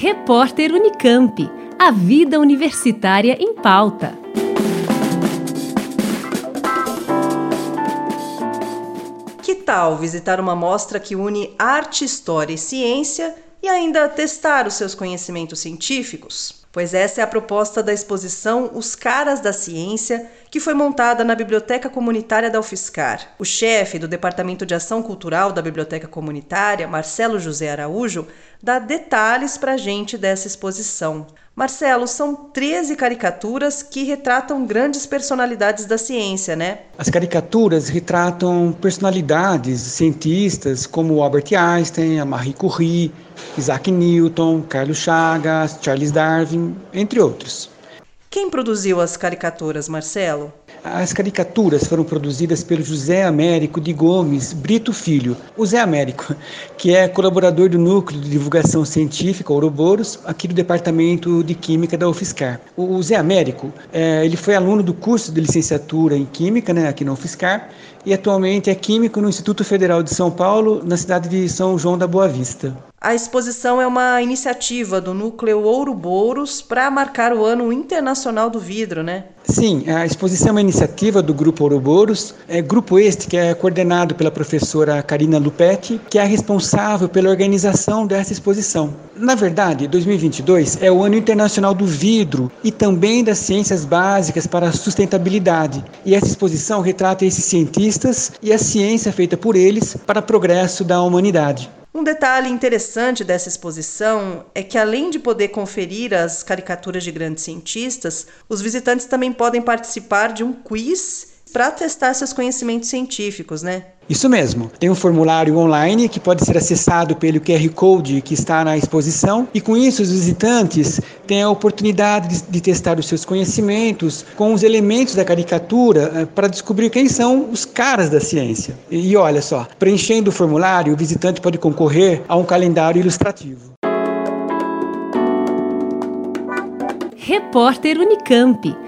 Repórter Unicamp. A vida universitária em pauta. Que tal visitar uma mostra que une arte, história e ciência e ainda testar os seus conhecimentos científicos? Pois essa é a proposta da exposição Os Caras da Ciência, que foi montada na Biblioteca Comunitária da UFSCar. O chefe do Departamento de Ação Cultural da Biblioteca Comunitária, Marcelo José Araújo, dá detalhes para a gente dessa exposição. Marcelo, são 13 caricaturas que retratam grandes personalidades da ciência, né? As caricaturas retratam personalidades, cientistas como Albert Einstein, Marie Curie, Isaac Newton, Carlos Chagas, Charles Darwin, entre outros. Quem produziu as caricaturas, Marcelo? As caricaturas foram produzidas pelo José Américo de Gomes Brito Filho, o Zé Américo, que é colaborador do Núcleo de Divulgação Científica Ouroboros, aqui do Departamento de Química da UFSCar. O Zé Américo, é, ele foi aluno do curso de licenciatura em Química, né, aqui na UFSCar, e atualmente é químico no Instituto Federal de São Paulo, na cidade de São João da Boa Vista. A exposição é uma iniciativa do Núcleo Ouroboros para marcar o Ano Internacional do Vidro, né? Sim, a exposição é uma iniciativa do Grupo Ouroboros, é grupo este que é coordenado pela professora Karina Lupetti, que é responsável pela organização dessa exposição. Na verdade, 2022 é o Ano Internacional do Vidro e também das ciências básicas para a sustentabilidade. E essa exposição retrata esses cientistas e a ciência feita por eles para o progresso da humanidade. Um detalhe interessante dessa exposição é que, além de poder conferir as caricaturas de grandes cientistas, os visitantes também podem participar de um quiz para testar seus conhecimentos científicos, né? Isso mesmo. Tem um formulário online que pode ser acessado pelo QR Code que está na exposição e com isso os visitantes têm a oportunidade de, testar os seus conhecimentos com os elementos da caricatura eh, para descobrir quem são os caras da ciência. E, e olha só, preenchendo o formulário, o visitante pode concorrer a um calendário ilustrativo. Repórter Unicamp.